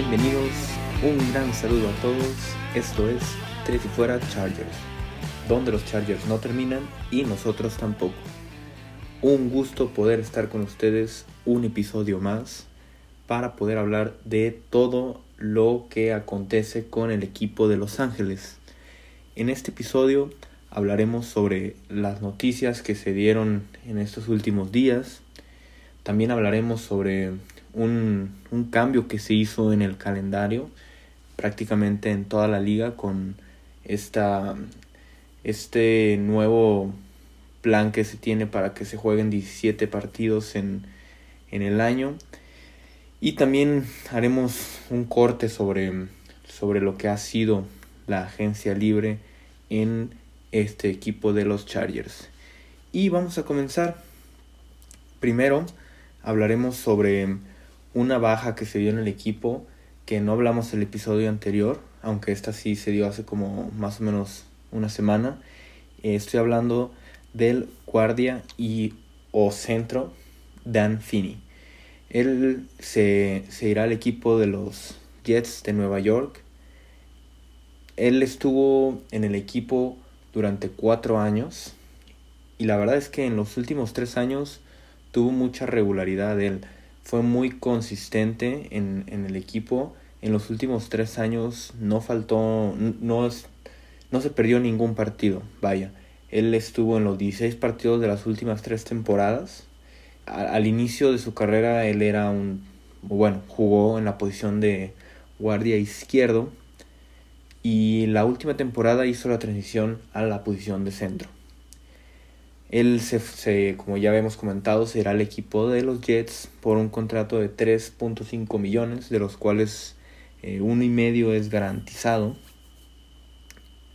Bienvenidos, un gran saludo a todos. Esto es Tres y Fuera Chargers, donde los Chargers no terminan y nosotros tampoco. Un gusto poder estar con ustedes un episodio más para poder hablar de todo lo que acontece con el equipo de Los Ángeles. En este episodio hablaremos sobre las noticias que se dieron en estos últimos días. También hablaremos sobre un, cambio que se hizo en el calendario prácticamente en toda la liga con esta, este nuevo plan que se tiene para que se jueguen 17 partidos en, en el año. Y también haremos un corte sobre, sobre lo que ha sido la agencia libre en este equipo de los Chargers. Y vamos a comenzar. Primero hablaremos sobre una baja que se dio en el equipo que no hablamos el episodio anterior, aunque esta sí se dio hace como más o menos una semana. Eh, estoy hablando del guardia y o centro Dan Finney. Él se, se irá al equipo de los Jets de Nueva York. Él estuvo en el equipo durante cuatro años y la verdad es que en los últimos tres años tuvo mucha regularidad. Él fue muy consistente en, en el equipo. En los últimos tres años no faltó, no, no se perdió ningún partido. Vaya, él estuvo en los 16 partidos de las últimas tres temporadas. al inicio de su carrera él era un, bueno, jugó en la posición de guardia izquierdo y la última temporada hizo la transición a la posición de centro. Él, se, como ya habíamos comentado, será el equipo de los Jets por un contrato de 3.5 millones, de los cuales eh, uno y medio es garantizado.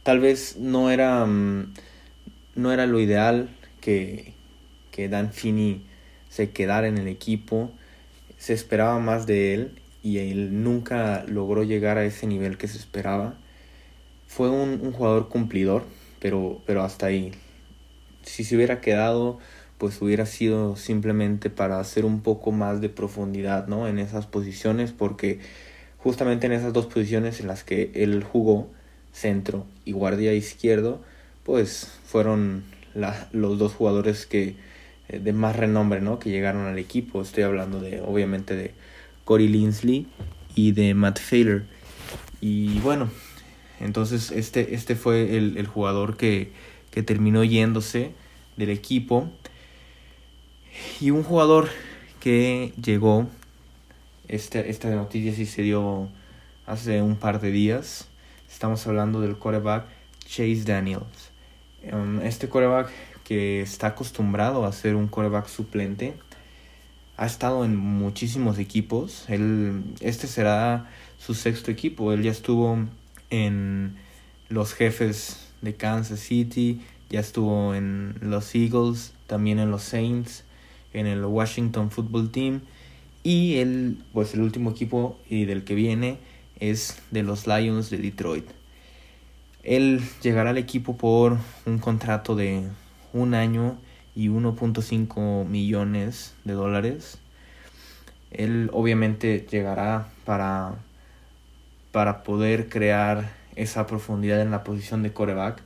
Tal vez no era, mm, no era lo ideal que, que Dan Finney se quedara en el equipo. Se esperaba más de él y él nunca logró llegar a ese nivel que se esperaba fue un, jugador cumplidor, pero, pero hasta ahí. Si se hubiera quedado, pues hubiera sido simplemente para hacer un poco más de profundidad ¿no? en esas posiciones, porque justamente en esas dos posiciones en las que él jugó, centro y guardia izquierdo, pues fueron los dos jugadores que eh, de más renombre ¿no? que llegaron al equipo. Estoy hablando de, obviamente, de Corey Linsley y de Matt Failer. Y bueno, entonces este, este fue el, jugador que, terminó yéndose del equipo. Y un jugador que llegó, este, esta noticia sí se dio hace un par de días. Estamos hablando del quarterback Chase Daniels. Um, este quarterback que está acostumbrado a ser un quarterback suplente. Ha estado en muchísimos equipos. Él, este será su sexto equipo. Él ya estuvo en los jefes de Kansas City, ya estuvo en los Eagles, también en los Saints, en el Washington Football Team y el pues el último equipo y del que viene es de los Lions de Detroit. Él llegará al equipo por un contrato de un año y 1.5 millones de dólares. Él obviamente llegará para para poder crear esa profundidad en la posición de coreback.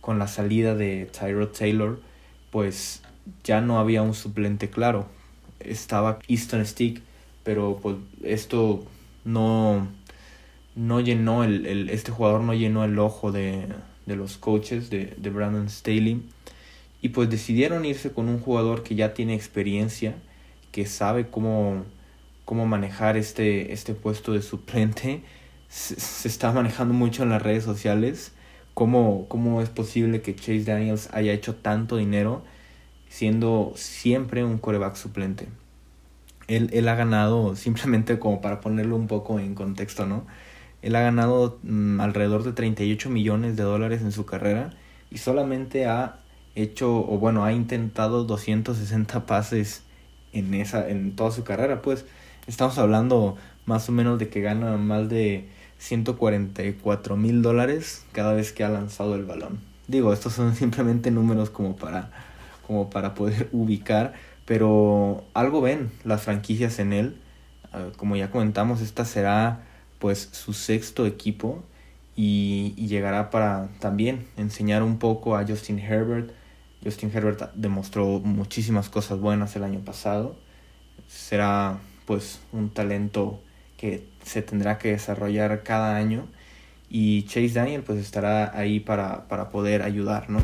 Con la salida de Tyrod Taylor, pues ya no había un suplente claro. Estaba Easton Stick, pero pues esto no, no llenó el, este jugador no llenó el ojo de, de los coaches de, de, Brandon Staley y pues decidieron irse con un jugador que ya tiene experiencia que sabe cómo, cómo manejar este, este puesto de suplente se, está manejando mucho en las redes sociales. ¿Cómo, ¿Cómo es posible que Chase Daniels haya hecho tanto dinero siendo siempre un coreback suplente? Él, él, ha ganado, simplemente como para ponerlo un poco en contexto, ¿no? Él ha ganado mm, alrededor de 38 millones de dólares en su carrera y solamente ha hecho, o bueno, ha intentado 260 pases en, esa, en toda su carrera. Pues estamos hablando más o menos de que gana más de 144 mil dólares cada vez que ha lanzado el balón. Digo, estos son simplemente números como para, como para poder ubicar, pero algo ven las franquicias en él. como ya comentamos, esta será pues su sexto equipo y, llegará para también enseñar un poco a Justin Herbert. Justin Herbert demostró muchísimas cosas buenas el año pasado. Será pues un talento que se tendrá que desarrollar cada año y Chase Daniel pues estará ahí para, para poder ayudar, ¿no?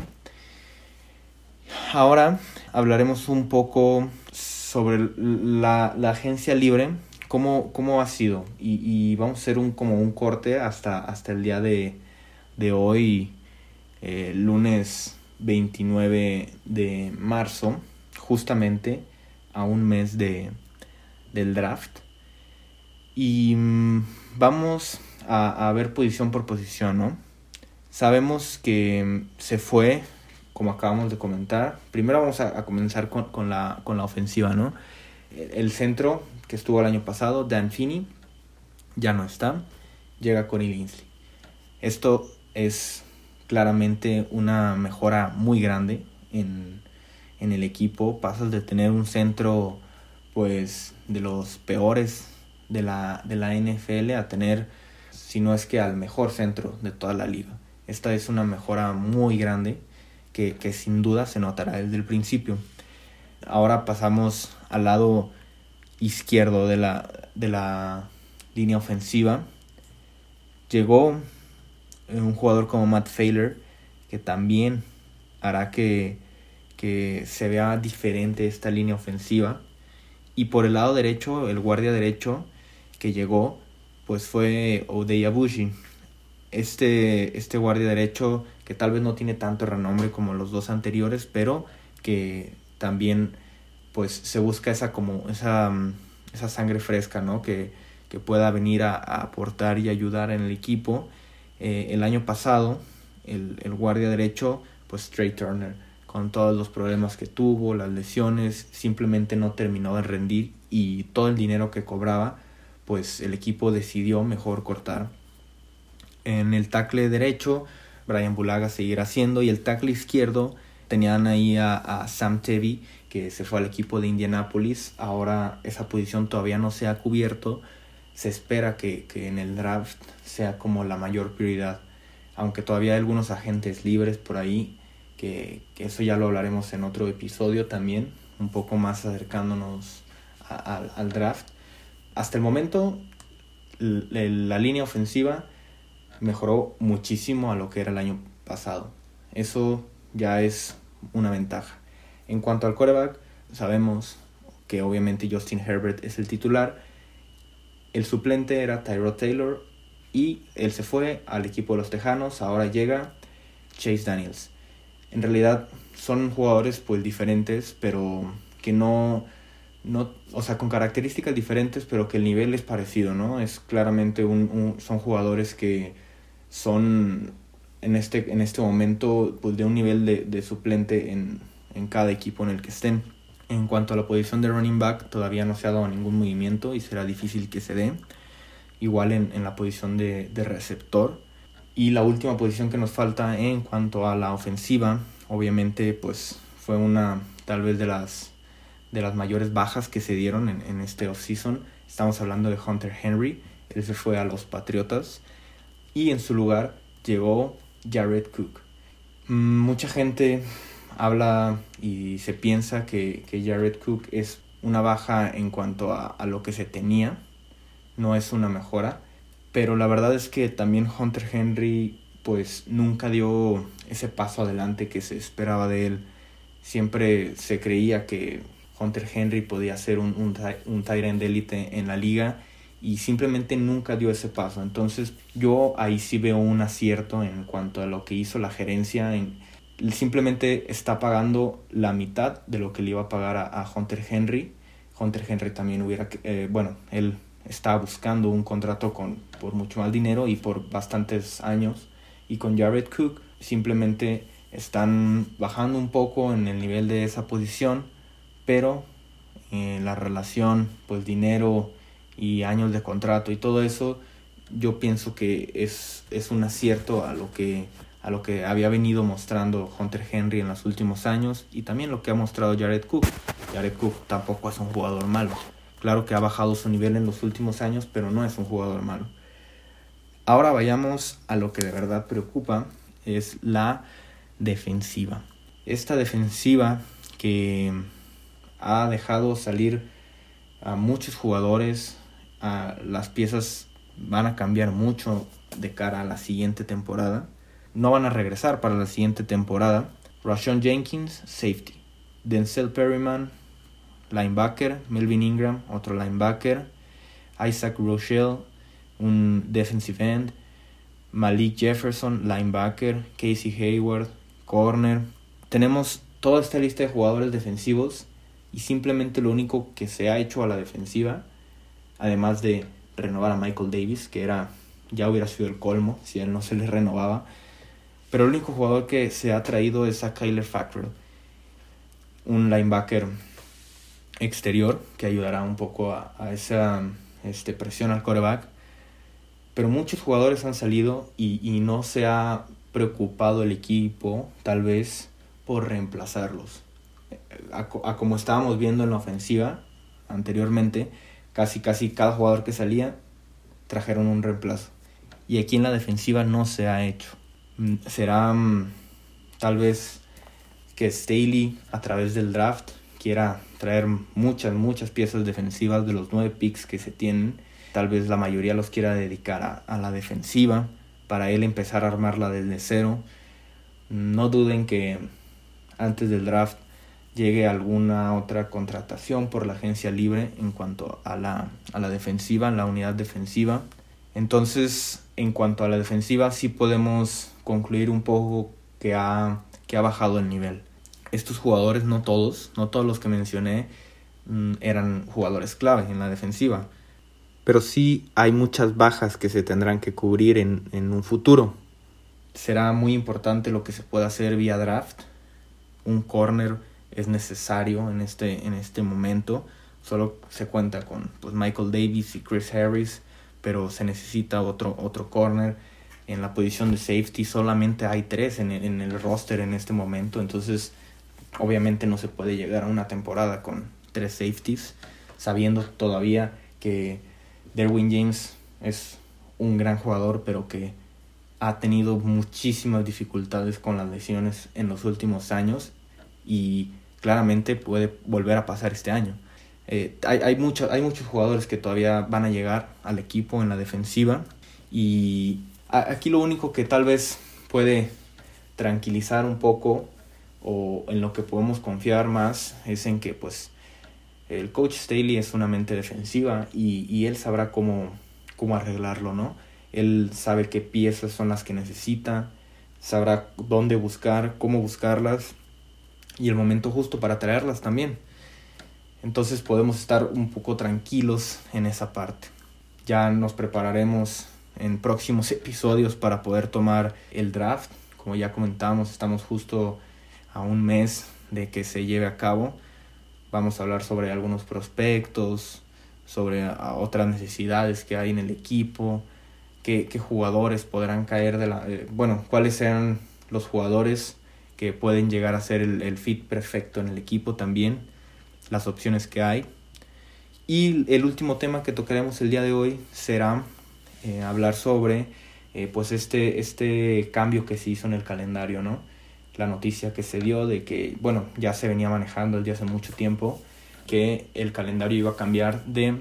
Ahora hablaremos un poco sobre la, la agencia libre, cómo, cómo ha sido. Y, y, vamos a hacer un, como un corte hasta, hasta el día de, de hoy, eh, lunes 29 de marzo, justamente a un mes de, del draft. Y mm, vamos a, ver posición por posición, ¿no? Sabemos que se fue como acabamos de comentar. Primero vamos a, comenzar con, con, la, con la ofensiva, ¿no? El, centro que estuvo el año pasado, Dan Finney, ya no está. Llega Connie Linsley. Esto es claramente una mejora muy grande en, en el equipo. Pasas de tener un centro pues de los peores de la, de la NFL a tener, si no es que al mejor centro de toda la liga. Esta es una mejora muy grande que, sin duda se notará desde el principio. Ahora pasamos al lado izquierdo de la, de la línea ofensiva. Llegó un jugador como Matt Failer que también hará que, que se vea diferente esta línea ofensiva. Y por el lado derecho, el guardia derecho que llegó, pues fue Odey Abushi. Este, este guardia derecho que tal vez no tiene tanto renombre como los dos anteriores, pero que también pues se busca esa como esa, esa sangre fresca, ¿no? Que, que pueda venir a, aportar y ayudar en el equipo. Eh, el año pasado, el, el guardia derecho, pues Trey Turner, con todos los problemas que tuvo, las lesiones, simplemente no terminó de rendir y todo el dinero que cobraba, pues el equipo decidió mejor cortar. En el tackle derecho, Brian Bulaga seguirá haciendo. Y el tackle izquierdo tenían ahí a, Sam Tevy, que se fue al equipo de Indianapolis. Ahora esa posición todavía no se ha cubierto. Se espera que, en el draft sea como la mayor prioridad. Aunque todavía hay algunos agentes libres por ahí, que, eso ya lo hablaremos en otro episodio también, un poco más acercándonos al draft. Hasta el momento, la línea ofensiva mejoró muchísimo a lo que era el año pasado. Eso ya es una ventaja. En cuanto al quarterback, sabemos que obviamente Justin Herbert es el titular. El suplente era Tyrod Taylor y él se fue al equipo de los Tejanos. Ahora llega Chase Daniels. En realidad son jugadores pues diferentes, pero que no, no, o sea, con características diferentes, pero que el nivel es parecido, ¿no? Es claramente un son jugadores que son en este, en este momento pues, de un nivel de, suplente en, en, cada equipo en el que estén. En cuanto a la posición de running back, todavía no se ha dado ningún movimiento y será difícil que se dé. Igual en, en la posición de receptor. Y la última posición que nos falta en cuanto a la ofensiva, obviamente pues fue una tal vez de las, de las mayores bajas que se dieron en, en este offseason. Estamos hablando de Hunter Henry, él se fue a los Patriotas y en su lugar llegó Jared Cook. Mm, mucha gente habla y se piensa que, que Jared Cook es una baja en cuanto a, a, lo que se tenía, no es una mejora, pero la verdad es que también Hunter Henry pues nunca dio ese paso adelante que se esperaba de él. Siempre se creía que Hunter Henry podía ser un, un, un Tyrant élite en la liga y simplemente nunca dio ese paso. Entonces yo ahí sí veo un acierto en cuanto a lo que hizo la gerencia. En, simplemente está pagando la mitad de lo que le iba a pagar a, Hunter Henry. Hunter Henry también hubiera, eh, bueno, él estaba buscando un contrato con, por mucho más dinero y por bastantes años. Y con Jared Cook simplemente están bajando un poco en el nivel de esa posición, pero en la relación, pues dinero, y años de contrato y todo eso, yo pienso que es, es un acierto a lo que a lo que había venido mostrando Hunter Henry en los últimos años y también lo que ha mostrado Jared Cook. Jared Cook tampoco es un jugador malo. Claro que ha bajado su nivel en los últimos años, pero no es un jugador malo. Ahora vayamos a lo que de verdad preocupa, es la defensiva. Esta defensiva que ha dejado salir a muchos jugadores, las piezas van a cambiar mucho de cara a la siguiente temporada. No van a regresar para la siguiente temporada. Rashon Jenkins, safety. Denzel Perryman, linebacker. Melvin Ingram, otro linebacker. Isaac Rochelle, un defensive end. Malik Jefferson, linebacker. Casey Hayward, corner. Tenemos toda esta lista de jugadores defensivos y simplemente lo único que se ha hecho a la defensiva, además de renovar a Michael Davis, que era ya hubiera sido el colmo si él no se le renovaba, pero el único jugador que se ha traído es a Kyler Fackrell, un linebacker exterior que ayudará un poco a, esa este, presión al coreback. Pero muchos jugadores han salido y, y no se ha preocupado el equipo, tal vez, por reemplazarlos. A, como estábamos viendo en la ofensiva anteriormente, casi casi cada jugador que salía trajeron un reemplazo. Y aquí en la defensiva no se ha hecho. Mm, será mm, tal vez que Staley a través del draft quiera traer muchas, muchas piezas defensivas de los nueve picks que se tienen. Tal vez la mayoría los quiera dedicar a, a la defensiva para él empezar a armarla desde cero. No duden que antes del draft llegue alguna otra contratación por la agencia libre en cuanto a la, a la defensiva, en la unidad defensiva. Entonces, en cuanto a la defensiva, sí podemos concluir un poco que ha, que ha bajado el nivel. Estos jugadores, no todos, no todos los que mencioné, mm, eran jugadores clave en la defensiva. Pero sí hay muchas bajas que se tendrán que cubrir en, en un futuro. Será muy importante lo que se pueda hacer vía draft un corner es necesario en este, en este momento. Solo se cuenta con pues, Michael Davis y Chris Harris, pero se necesita otro, otro corner. En la posición de safety solamente hay tres en, en el roster en este momento, entonces obviamente no se puede llegar a una temporada con tres safeties, sabiendo todavía que Derwin James es un gran jugador, pero que ha tenido muchísimas dificultades con las lesiones en los últimos años y claramente puede volver a pasar este año. Eh, hay, hay, hay muchos jugadores que todavía van a llegar al equipo en la defensiva y aquí lo único que tal vez puede tranquilizar un poco o en lo que podemos confiar más es en que pues el coach Staley es una mente defensiva y, y él sabrá cómo, cómo arreglarlo, ¿no? Él sabe qué piezas son las que necesita, sabrá dónde buscar, cómo buscarlas y el momento justo para traerlas también. Entonces podemos estar un poco tranquilos en esa parte. Ya nos prepararemos en próximos episodios para poder tomar el draft. Como ya comentamos, estamos justo a un mes de que se lleve a cabo. Vamos a hablar sobre algunos prospectos, sobre otras necesidades que hay en el equipo, qué, qué jugadores podrán caer de la... Eh, bueno, cuáles sean los jugadores que pueden llegar a ser el, fit perfecto en el equipo también, las opciones que hay. Y el último tema que tocaremos el día de hoy será eh, hablar sobre eh, pues este, este cambio que se hizo en el calendario, ¿no? La noticia que se dio de que, bueno, ya se venía manejando desde hace mucho tiempo, que el calendario iba a cambiar de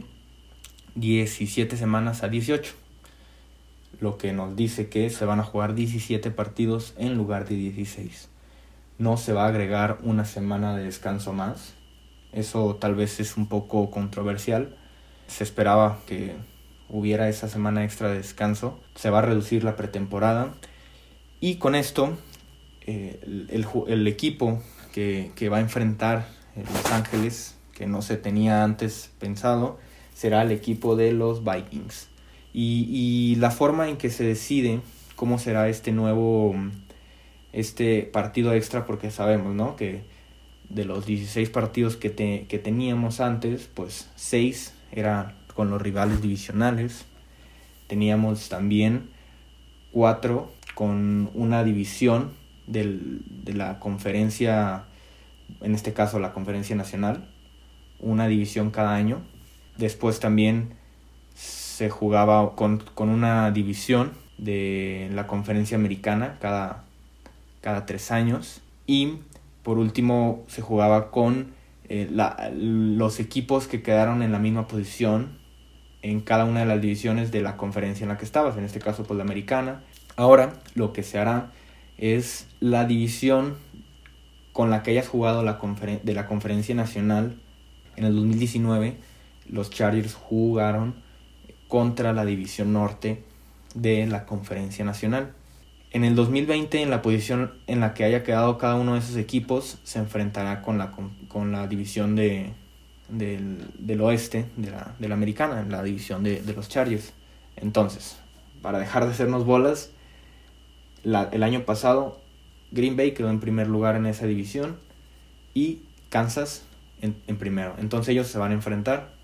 17 semanas a 18 lo que nos dice que se van a jugar 17 partidos en lugar de 16 no se va a agregar una semana de descanso más. Eso tal vez es un poco controversial. Se esperaba que hubiera esa semana extra de descanso. Se va a reducir la pretemporada. Y con esto, eh, el, equipo que, va a enfrentar Los Ángeles, que no se tenía antes pensado, será el equipo de los Vikings. Y, y la forma en que se decide cómo será este nuevo este partido extra porque sabemos, ¿no? Que de los 16 partidos que, que teníamos antes, pues 6 eran con los rivales divisionales. Teníamos también 4 con una división del, de la conferencia, en este caso la conferencia nacional, una división cada año. Después también se jugaba con, una división de la conferencia americana cada, cada tres años. Y por último se jugaba con eh, los equipos que quedaron en la misma posición en cada una de las divisiones de la conferencia en la que estabas, en este caso pues la americana. Ahora lo que se hará es la división con la que hayas jugado la de la conferencia nacional en el 2019, los Chargers jugaron contra la división norte de la conferencia nacional. En el 2020, en la posición en la que haya quedado cada uno de esos equipos, se enfrentará con la, con la división de, del, oeste de la, de la americana, la división de, los Chargers. Entonces, para dejar de hacernos bolas, el año pasado Green Bay quedó en primer lugar en esa división y Kansas en, en primero. Entonces ellos se van a enfrentar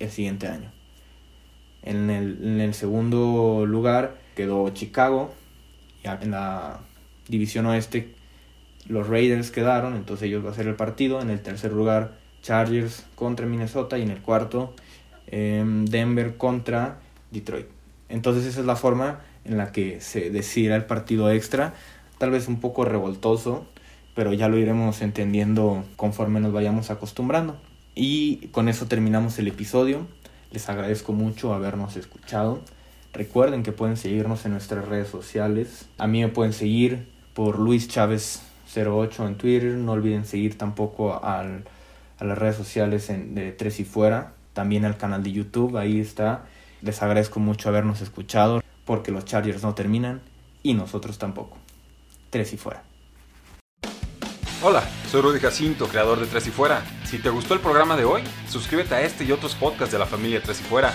el siguiente año. En el, en el segundo lugar quedó Chicago. En la división oeste los Raiders quedaron, entonces ellos van a ser el partido. En el tercer lugar Chargers contra Minnesota y en el cuarto em, Denver contra Detroit. Entonces esa es la forma en la que se decidirá el partido extra, tal vez un poco revoltoso, pero ya lo iremos entendiendo conforme nos vayamos acostumbrando. Y con eso terminamos el episodio. Les agradezco mucho habernos escuchado. Recuerden que pueden seguirnos en nuestras redes sociales. A mí me pueden seguir por Luis Chávez 08 en Twitter. No olviden seguir tampoco a las redes sociales en, de Tres y Fuera, también al canal de YouTube, ahí está. Les agradezco mucho habernos escuchado porque los Chargers no terminan y nosotros tampoco. Tres y Fuera. Hola, soy Rudy Jacinto, creador de Tres y Fuera. Si te gustó el programa de hoy, suscríbete a este y otros podcasts de la familia Tres y Fuera.